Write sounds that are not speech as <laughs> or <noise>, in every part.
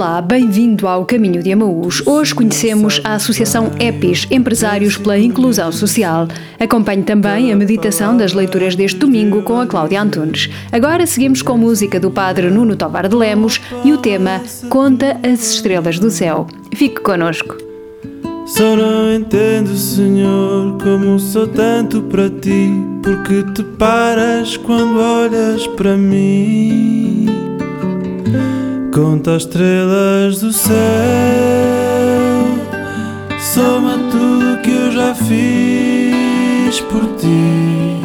Olá, bem-vindo ao Caminho de Amaús. Hoje conhecemos a Associação EPIS, Empresários pela Inclusão Social. Acompanhe também a meditação das leituras deste domingo com a Cláudia Antunes. Agora seguimos com música do Padre Nuno Tobar de Lemos e o tema Conta as Estrelas do Céu. Fique conosco. Só não entendo, Senhor, como sou tanto para ti, porque te paras quando olhas para mim. Conta as estrelas do céu, soma tudo que eu já fiz por ti.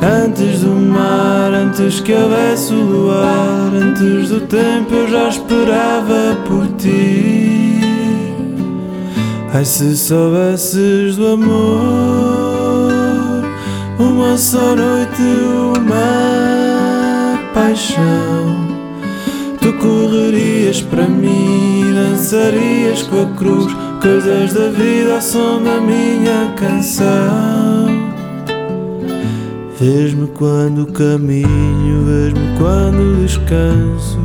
Antes do mar, antes que houvesse o luar, antes do tempo eu já esperava por ti. Ai, se soubesses do amor, uma só noite, uma paixão. Correrias para mim, dançarias com a cruz, coisas da vida ao som da minha canção. Vês-me quando caminho, vês-me quando descanso.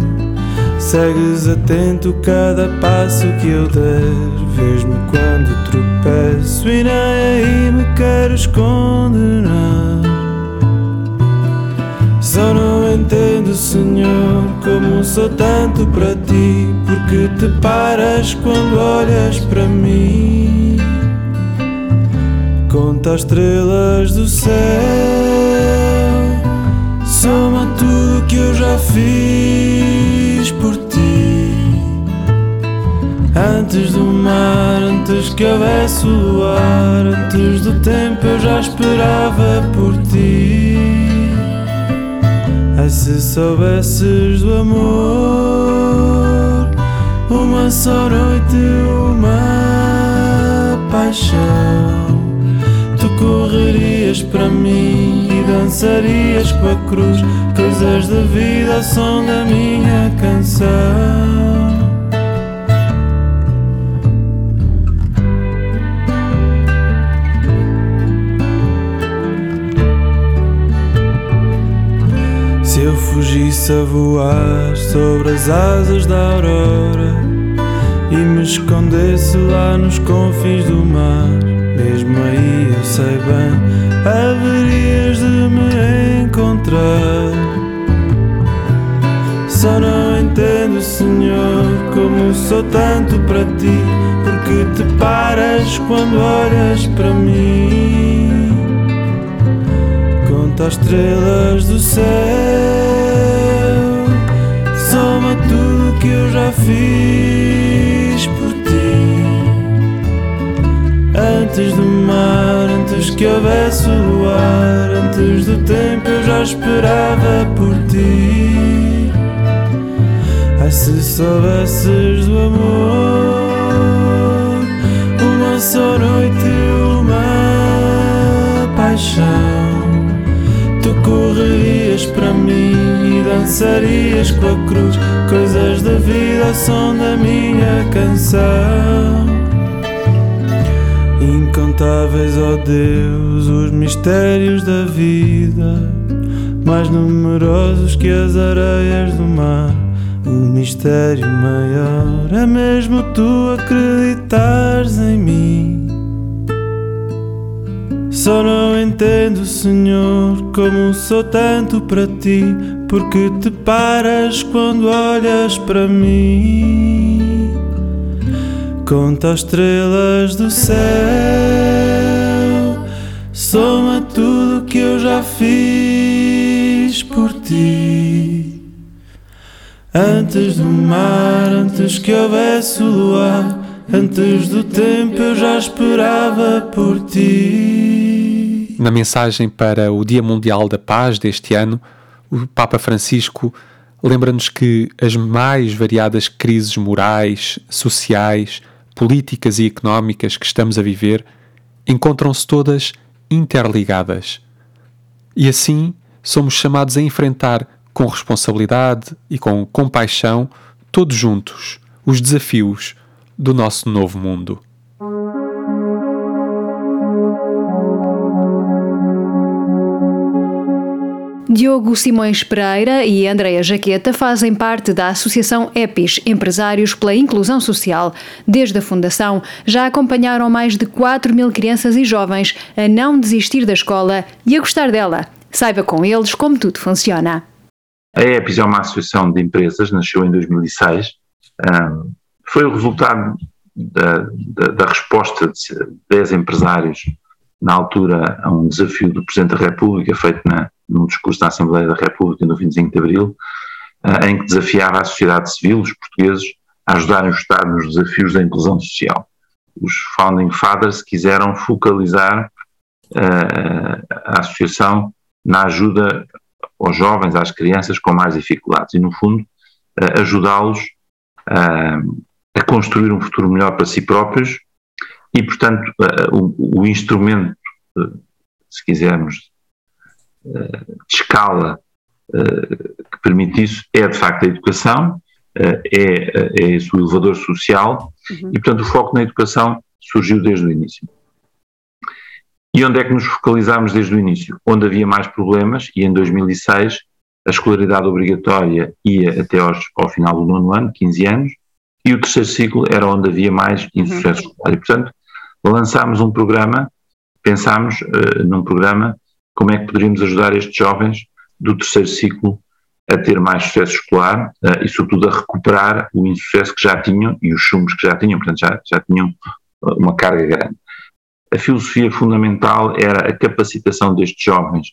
Segues atento cada passo que eu der. Vês-me quando tropeço e nem aí me queres condenar. Só não entendo, Senhor, como sou tanto para ti, porque te paras quando olhas para mim. Conta as estrelas do céu, soma tudo que eu já fiz por ti. Antes do mar, antes que houvesse o luar, antes do tempo eu já esperava por ti. Ai, se soubesses do amor, uma só noite, uma paixão. Tu correrias para mim e dançarias com a cruz, coisas da vida ao som da minha canção. Fugisse a voar sobre as asas da aurora e me escondesse lá nos confins do mar, mesmo aí eu sei bem, haverias de me encontrar. Só não entendo, Senhor, como sou tanto para ti, porque te paras quando olhas para mim. Conta as estrelas do céu, soma tudo que eu já fiz por ti. Antes do mar, antes que houvesse o luar, antes do tempo eu já esperava por ti. Ai, se soubesses do amor, uma só noite, uma paixão. Correrias para mim e dançarias com a cruz, coisas da vida som da minha canção. Incontáveis, ó Deus, os mistérios da vida, mais numerosos que as areias do mar. O mistério maior é mesmo tu acreditares em mim. Só não entendo, Senhor, como sou tanto para ti, porque te paras quando olhas para mim. Conta as estrelas do céu, soma tudo que eu já fiz por ti. Antes do mar, antes que houvesse o luar, antes do tempo eu já esperava por ti. Na mensagem para o Dia Mundial da Paz deste ano, o Papa Francisco lembra-nos que as mais variadas crises morais, sociais, políticas e económicas que estamos a viver encontram-se todas interligadas. E assim somos chamados a enfrentar com responsabilidade e com compaixão, todos juntos, os desafios do nosso novo mundo. Diogo Simões Pereira e Andreia Jaqueta fazem parte da Associação EPIS, Empresários pela Inclusão Social. Desde a fundação, já acompanharam mais de 4 mil crianças e jovens a não desistir da escola e a gostar dela. Saiba com eles como tudo funciona. A EPIS é uma associação de empresas, nasceu em 2006. Um, foi o resultado da, da, da resposta de 10 empresários na altura a um desafio do Presidente da República feito na, num discurso na Assembleia da República no 25 de Abril, uh, em que desafiava a sociedade civil, os portugueses, a ajudarem o Estado nos desafios da inclusão social. Os Founding Fathers quiseram focalizar uh, a associação na ajuda aos jovens, às crianças com mais dificuldades e, no fundo, uh, ajudá-los a construir um futuro melhor para si próprios e, portanto, o, o instrumento, se quisermos, eh, de escala eh, que permite isso é de facto a educação, eh, é, é esse o elevador social uhum. e portanto o foco na educação surgiu desde o início. E onde é que nos focalizámos desde o início? Onde havia mais problemas e em 2006 a escolaridade obrigatória ia até aos, ao final do nono ano, 15 anos, e o terceiro ciclo era onde havia mais insucesso uhum. escolar. E portanto lançámos um programa, pensámos uh, num programa como é que poderíamos ajudar estes jovens do terceiro ciclo a ter mais sucesso escolar uh, e, sobretudo, a recuperar o insucesso que já tinham e os chumbos que já tinham, portanto, já, já tinham eh, uma carga grande. A filosofia fundamental era a capacitação destes jovens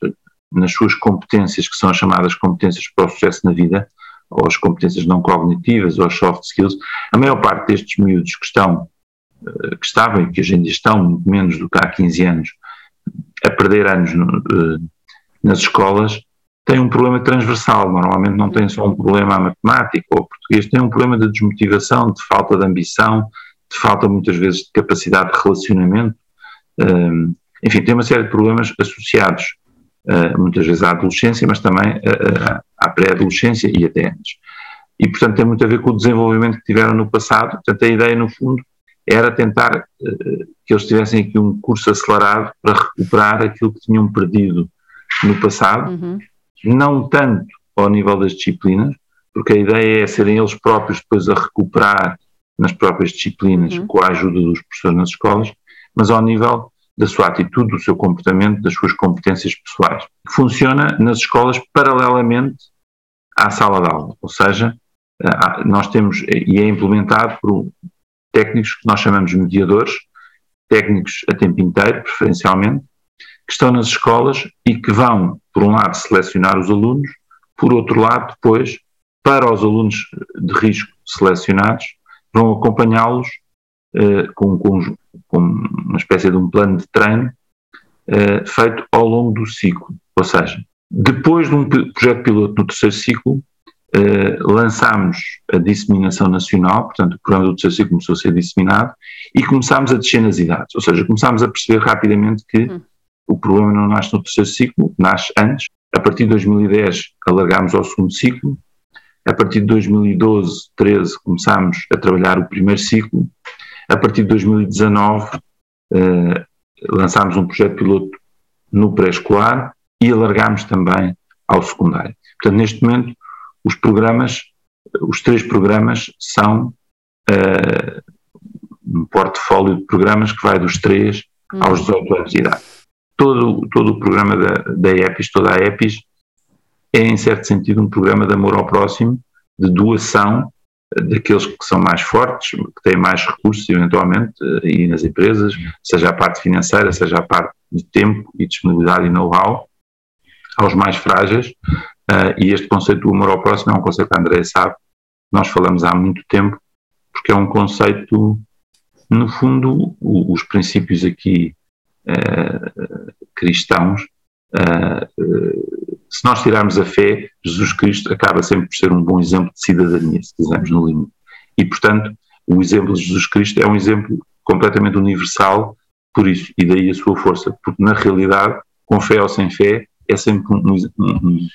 nas suas competências, que são as chamadas competências para o sucesso na vida, ou as competências não cognitivas, ou as soft skills. A maior parte destes miúdos que estão, que estavam e que hoje em dia estão, muito menos do que há 15 anos, a perder anos no, uh, nas escolas tem um problema transversal. Normalmente não tem só um problema matemático ou português, tem um problema de desmotivação, de falta de ambição, de falta muitas vezes de capacidade de relacionamento. Um, enfim, tem uma série de problemas associados uh, muitas vezes à adolescência, mas também à pré-adolescência e até antes. E, portanto, tem muito a ver com o desenvolvimento que tiveram no passado. Portanto, a ideia, no fundo, era tentar uh, que eles tivessem aqui um curso acelerado para recuperar aquilo que tinham perdido no passado, uhum. não tanto ao nível das disciplinas, porque a ideia é serem eles próprios depois a recuperar nas próprias disciplinas uhum. com a ajuda dos professores nas escolas, mas ao nível da sua atitude, do seu comportamento, das suas competências pessoais. Funciona nas escolas paralelamente à sala de aula, ou seja, eh, nós temos, e é implementado por técnicos que nós chamamos de mediadores, técnicos a tempo inteiro, preferencialmente, que estão nas escolas e que vão, por um lado, selecionar os alunos, por outro lado, depois, para os alunos de risco selecionados, vão acompanhá-los eh, com, com, com, uma espécie de um plano de treino eh, feito ao longo do ciclo. Ou seja, depois de um projeto piloto no terceiro ciclo, eh, lançámos a disseminação nacional, portanto o programa do terceiro ciclo começou a ser disseminado e começámos a descer nas idades, ou seja, começámos a perceber rapidamente que hum. o problema não nasce no terceiro ciclo, nasce antes. A partir de 2010 alargámos ao segundo ciclo, a partir de 2012, 13 começámos a trabalhar o primeiro ciclo, a partir de 2019 eh, lançámos um projeto piloto no pré-escolar e alargámos também ao secundário. Portanto, neste momento os programas, os três programas são uh, um portfólio de programas que vai dos 3 uhum. aos 18 anos de idade. Todo, todo o programa da, da EPIS, toda a EPIS, é em certo sentido um programa de amor ao próximo, de doação daqueles que são mais fortes, que têm mais recursos eventualmente, eh, e nas empresas, seja a parte financeira, seja a parte de tempo e disponibilidade e know-how, aos mais frágeis, Uh, e este conceito do amor ao próximo é um conceito que a André sabe, nós falamos há muito tempo, porque é um conceito, no fundo, o, os princípios aqui uh, cristãos, uh, se nós tirarmos a fé, Jesus Cristo acaba sempre por ser um bom exemplo de cidadania, se quisermos, no limite. E, portanto, o exemplo de Jesus Cristo é um exemplo completamente universal por isso, e daí a sua força, porque na realidade, com fé ou sem fé, é sempre um, um,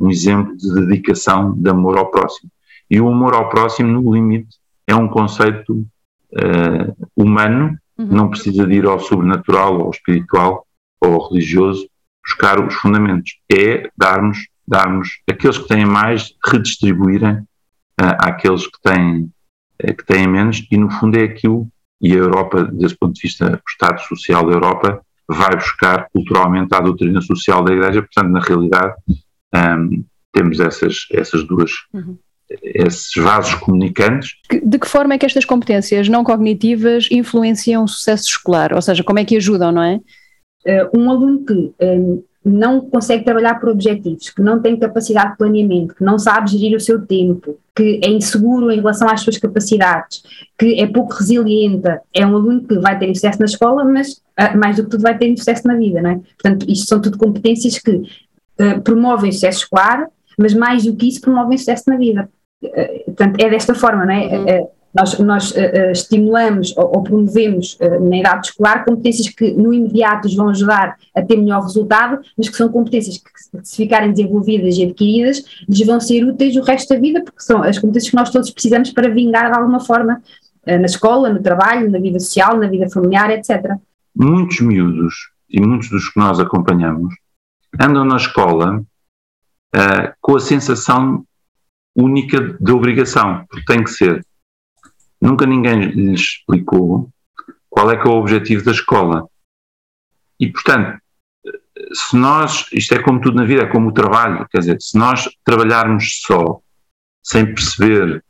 um exemplo de dedicação, de amor ao próximo. E o amor ao próximo, no limite, é um conceito uh, humano, uhum. não precisa de ir ao sobrenatural, ao espiritual ou ao religioso, buscar os fundamentos, é darmos, darmos aqueles que têm mais, redistribuírem uh, àqueles que têm, uh, que têm menos, e no fundo é aquilo, e a Europa, desse ponto de vista, o Estado Social da Europa, vai buscar culturalmente a doutrina social da Igreja, portanto, na realidade, um, temos essas, essas duas. Uhum. Esses vasos comunicantes. De que forma é que estas competências não cognitivas influenciam o sucesso escolar? Ou seja, como é que ajudam, não é? Uh, um aluno que um, não consegue trabalhar por objetivos, que não tem capacidade de planeamento, que não sabe gerir o seu tempo, que é inseguro em relação às suas capacidades, que é pouco resiliente, é um aluno que vai ter sucesso na escola, mas uh, mais do que tudo vai ter sucesso na vida, não é? Portanto, isto são tudo competências que uh, promovem o sucesso escolar, mas mais do que isso promovem o sucesso na vida. Uh, portanto, é desta forma, não é? Uhum nós, nós uh, estimulamos ou, ou promovemos uh, na idade escolar competências que no imediato vão ajudar a ter melhor resultado, mas que são competências que, se ficarem desenvolvidas e adquiridas, lhes vão ser úteis o resto da vida, porque são as competências que nós todos precisamos para vingar de alguma forma uh, na escola, no trabalho, na vida social, na vida familiar, etc. Muitos miúdos e muitos dos que nós acompanhamos andam na escola com a sensação única de obrigação, porque tem que ser Nunca ninguém lhes explicou qual é que é o objetivo da escola. E, portanto, se nós, isto é como tudo na vida, é como o trabalho, quer dizer, se nós trabalharmos só, sem perceber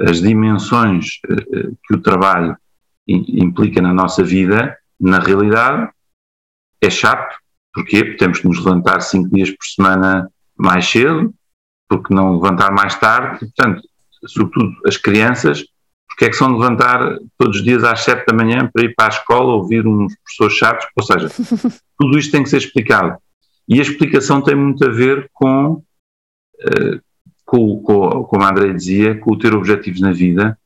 as dimensões eh, que o trabalho implica na nossa vida, na realidade é chato. Porquê? Porque temos que nos levantar cinco dias por semana mais cedo, porque não levantar mais tarde, portanto, sobretudo as crianças porque é que são levantar todos os dias às 7 da manhã para ir para a escola ouvir uns professores chatos? Ou seja, <laughs> tudo isto tem que ser explicado. E a explicação tem muito a ver com, uh, com, com como a André dizia, com o ter objetivos na vida,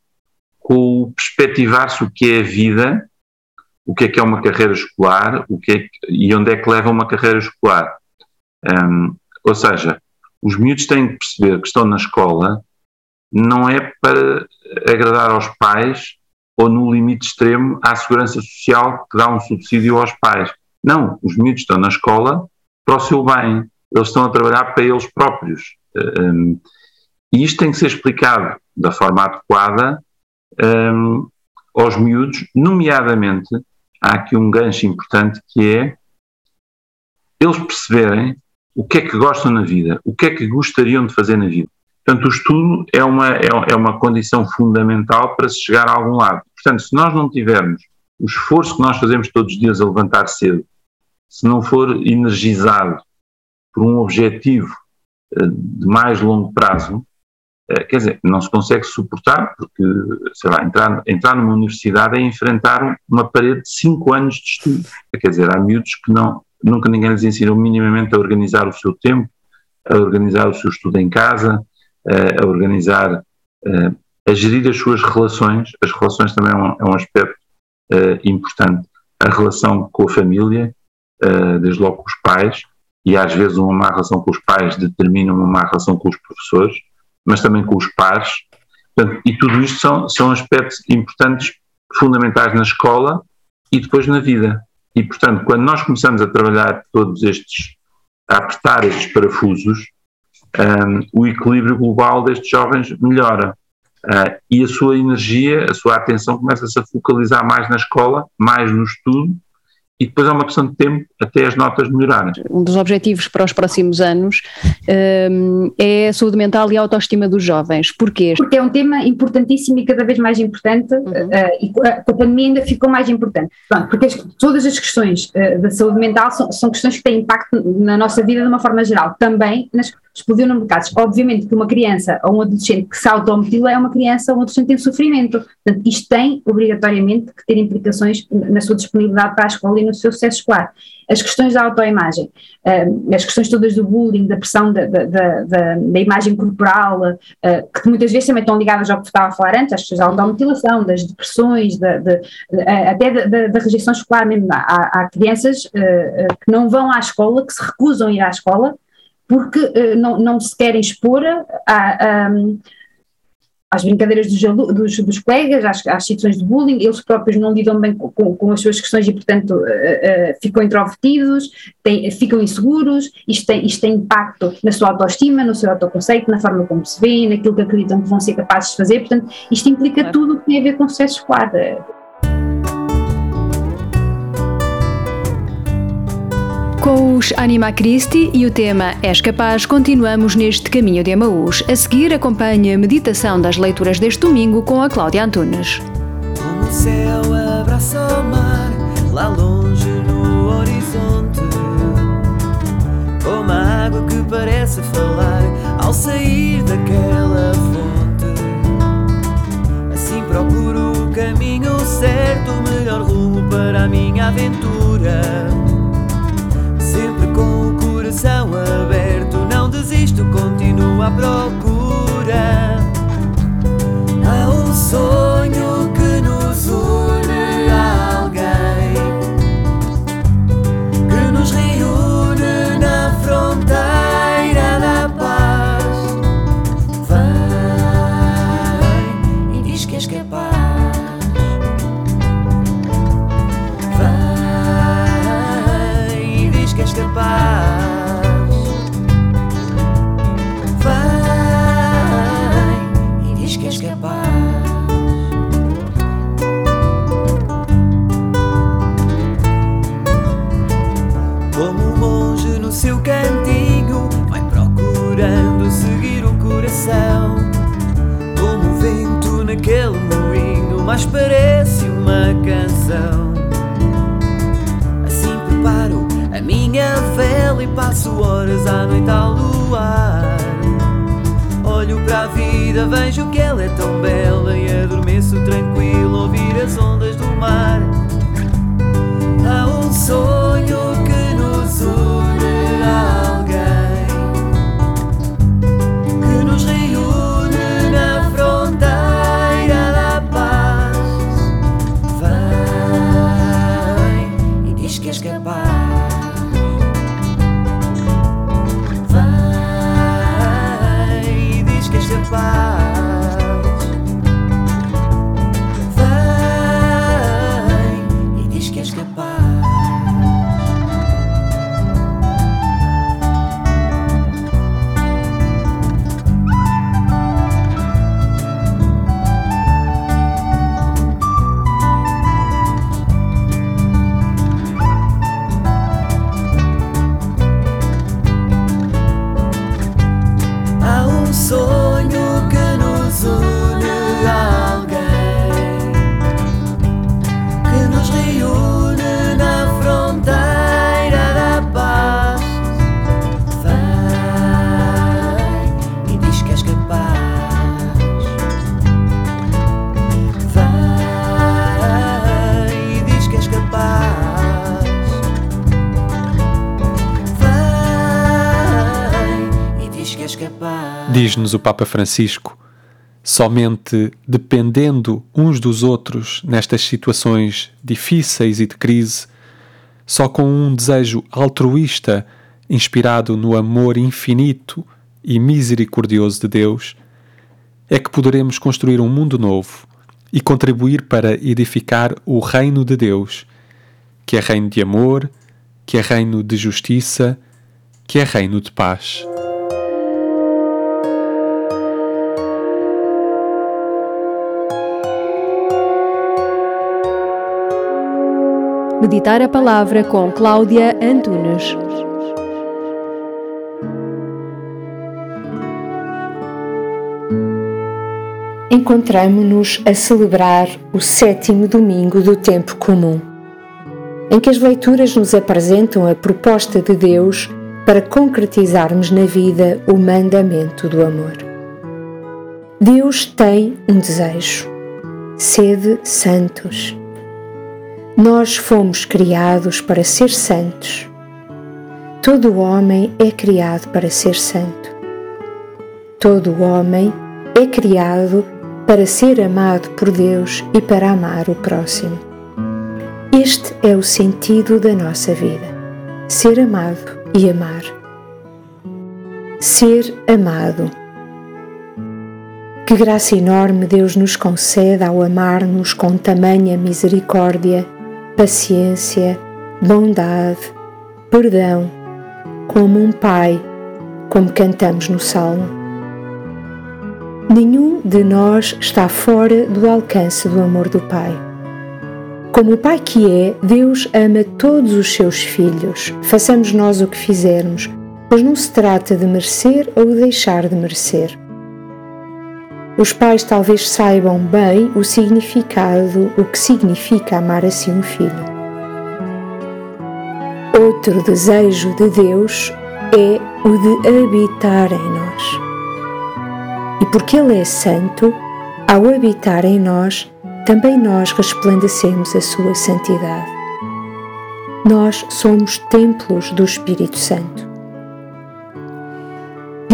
com o perspectivar-se o que é a vida, o que é que é uma carreira escolar o que é que, e onde é que leva uma carreira escolar. Ou seja, os miúdos têm que perceber que estão na escola não é para agradar aos pais ou, no limite extremo, à segurança social que dá um subsídio aos pais. Não, os miúdos estão na escola para o seu bem, eles estão a trabalhar para eles próprios. Um, e isto tem que ser explicado da forma adequada um, aos miúdos, nomeadamente, há aqui um gancho importante que é eles perceberem o que é que gostam na vida, o que é que gostariam de fazer na vida. Portanto, o estudo é uma, é, é uma condição fundamental para se chegar a algum lado. Portanto, se nós não tivermos o esforço que nós fazemos todos os dias a levantar cedo, se não for energizado por um objetivo eh, de mais longo prazo, eh, quer dizer, não se consegue suportar, porque, sei lá, entrar, entrar numa universidade é enfrentar uma parede de 5 anos de estudo. Quer dizer, há miúdos que não, nunca ninguém lhes ensinou minimamente a organizar o seu tempo, a organizar o seu estudo em casa, a organizar, a gerir as suas relações. As relações também é um, é um aspecto importante. A relação com a família, desde logo com os pais, e às vezes uma má relação com os pais determina uma má relação com os professores, mas também com os pares. Portanto, e tudo isto são, são aspectos importantes, fundamentais na escola e depois na vida. E, portanto, quando nós começamos a trabalhar todos estes, a apertar estes parafusos, um, o equilíbrio global destes jovens melhora. Uh, e a sua energia, a sua atenção começa-se a focalizar mais na escola, mais no estudo e depois é uma questão de tempo até as notas melhorarem. Um dos objetivos para os próximos anos um, é a saúde mental e a autoestima dos jovens. Porquê? Porque é um tema importantíssimo e cada vez mais importante uhum. uh, e com a pandemia ainda ficou mais importante. Pronto, porque as, todas as questões uh, da saúde mental são, são, questões que têm impacto na nossa vida de uma forma geral, também nas explodiu no mercado. Obviamente que uma criança ou um adolescente que se automutila é uma criança ou um adolescente em sofrimento. Portanto, isto tem obrigatoriamente que ter implicações na sua disponibilidade para a escola e no seu sucesso escolar. As questões da autoimagem, uh, as questões todas do bullying, da pressão da, da, da, da imagem corporal, uh, que muitas vezes também estão ligadas ao que estava a falar antes, às questões da automutilação, das depressões, da, de, até da, rejeição escolar mesmo. Há, há crianças que não vão à escola, que se recusam a ir à escola, porque uh, não, não se querem expor a, a, às brincadeiras dos, dos, dos colegas, às, às, situações de bullying, eles próprios não lidam bem com, com, com as suas questões e, portanto, uh, uh, ficam introvertidos, têm, ficam inseguros, isto tem, isto tem impacto na sua autoestima, no seu autoconceito, na forma como se vê, naquilo que acreditam que vão ser capazes de fazer, portanto, isto implica claro. tudo o que tem a ver com o sucesso escolar. Com os Anima Christi e o tema És Capaz, continuamos neste caminho de Emaús. A seguir, acompanhe a meditação das leituras deste domingo com a Cláudia Antunes. Como o céu abraça o mar, lá longe no horizonte. Como a água que parece falar ao sair daquela fonte. Assim procuro o caminho certo, o melhor rumo para a minha aventura coração aberto, não desisto, continuo à procura. Há um sonho Diz-nos o Papa Francisco: somente dependendo uns dos outros nestas situações difíceis e de crise, só com um desejo altruísta inspirado no amor infinito e misericordioso de Deus, é que poderemos construir um mundo novo e contribuir para edificar o reino de Deus, que é reino de amor, que é reino de justiça, que é reino de paz. Meditar a palavra com Cláudia Antunes. encontramo-nos a celebrar o sétimo domingo do tempo comum, em que as leituras nos apresentam a proposta de Deus para concretizarmos na vida o mandamento do amor. Deus tem um desejo: sede santos. Nós fomos criados para ser santos. Todo homem é criado para ser santo. Todo homem é criado para ser amado por Deus e para amar o próximo. Este é o sentido da nossa vida: ser amado e amar. Ser amado. Que graça enorme Deus nos concede ao amar-nos com tamanha misericórdia, paciência, bondade, perdão, como um Pai, como cantamos no Salmo. Nenhum de nós está fora do alcance do amor do Pai. Como o Pai que é, Deus ama todos os seus filhos, façamos nós o que fizermos, pois não se trata de merecer ou deixar de merecer. Os pais talvez saibam bem o significado, o que significa amar assim um filho. Outro desejo de Deus é o de habitar em nós. E porque Ele é santo, ao habitar em nós, também nós resplandecemos a sua santidade. Nós somos templos do Espírito Santo.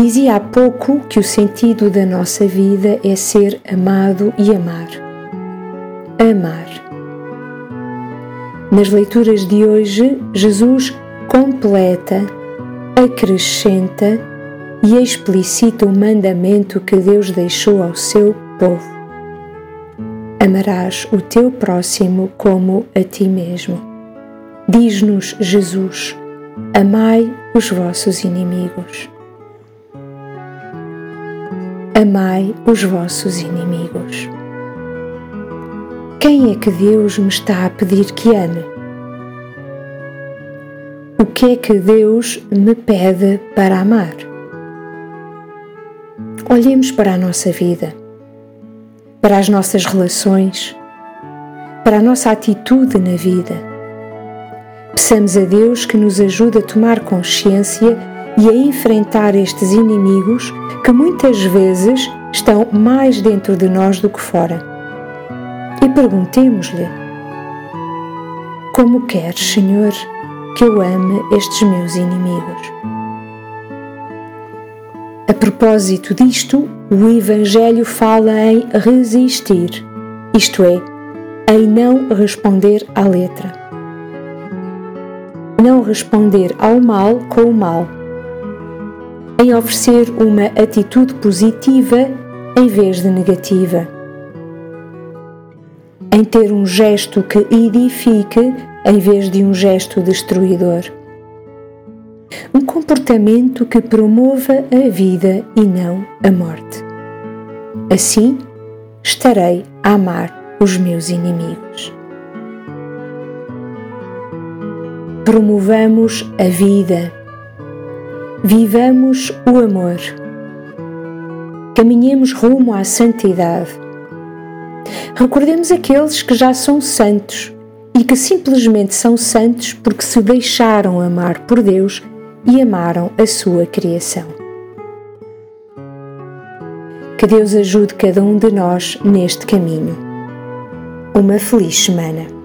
Dizia há pouco que o sentido da nossa vida é ser amado e amar. Amar. Nas leituras de hoje, Jesus completa, acrescenta e explicita o mandamento que Deus deixou ao seu povo. Amarás o teu próximo como a ti mesmo. Diz-nos Jesus: Amai os vossos inimigos. Amai os vossos inimigos. Quem é que Deus me está a pedir que ame? O que é que Deus me pede para amar? Olhemos para a nossa vida, para as nossas relações, para a nossa atitude na vida. Peçamos a Deus que nos ajude a tomar consciência e a enfrentar estes inimigos que muitas vezes estão mais dentro de nós do que fora e perguntemos-lhe: Como queres, Senhor, que eu ame estes meus inimigos? A propósito disto, o Evangelho fala em resistir, isto é, em não responder à letra. Não responder ao mal com o mal. Em oferecer uma atitude positiva em vez de negativa em ter um gesto que edifique em vez de um gesto destruidor. Um comportamento que promova a vida e não a morte. Assim, estarei a amar os meus inimigos. Promovamos a vida. Vivamos o amor. Caminhemos rumo à santidade Recordemos aqueles que já são santos e que simplesmente são santos porque se deixaram amar por Deus e amaram a sua criação. Que Deus ajude cada um de nós neste caminho. Uma feliz semana.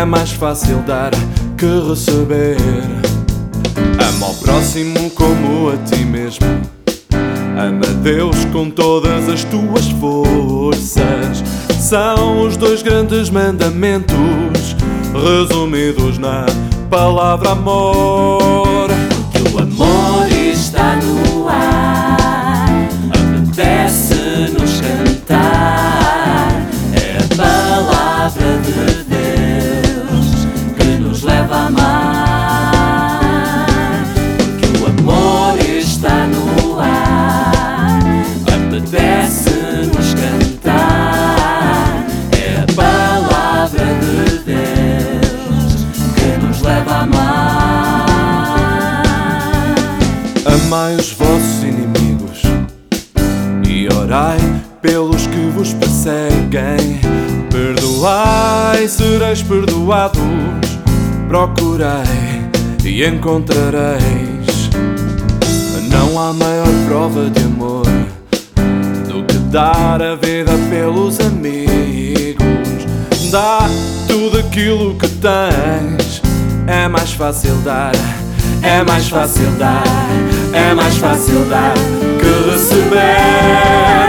É mais fácil dar que receber. Ama ao próximo como a ti mesmo. Ama Deus com todas as tuas forças. são os dois grandes mandamentos resumidos na palavra amor. Que o amor está no ar, apetece-nos Procurei e encontrareis. Não há maior prova de amor do que dar a vida pelos amigos. Dá tudo aquilo que tens. É mais fácil dar, é mais fácil dar, é mais fácil dar que receber.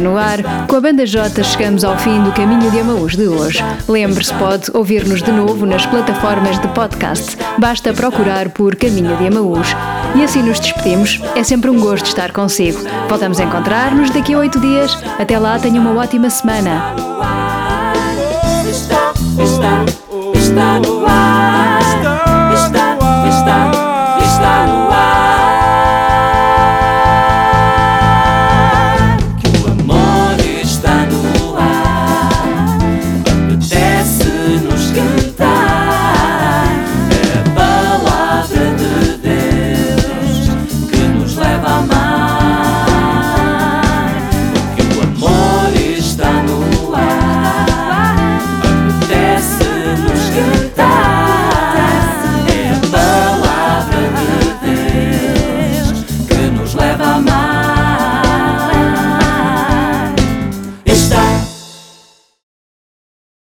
No ar, com a Banda J chegamos ao fim do Caminho de Amaús de hoje. Lembre-se, pode ouvir-nos de novo nas plataformas de podcast. Basta procurar por Caminho de Amaús. E assim nos despedimos. É sempre um gosto estar consigo. Voltamos a encontrar-nos daqui a oito dias. Até lá, tenha uma ótima semana. Está no ar.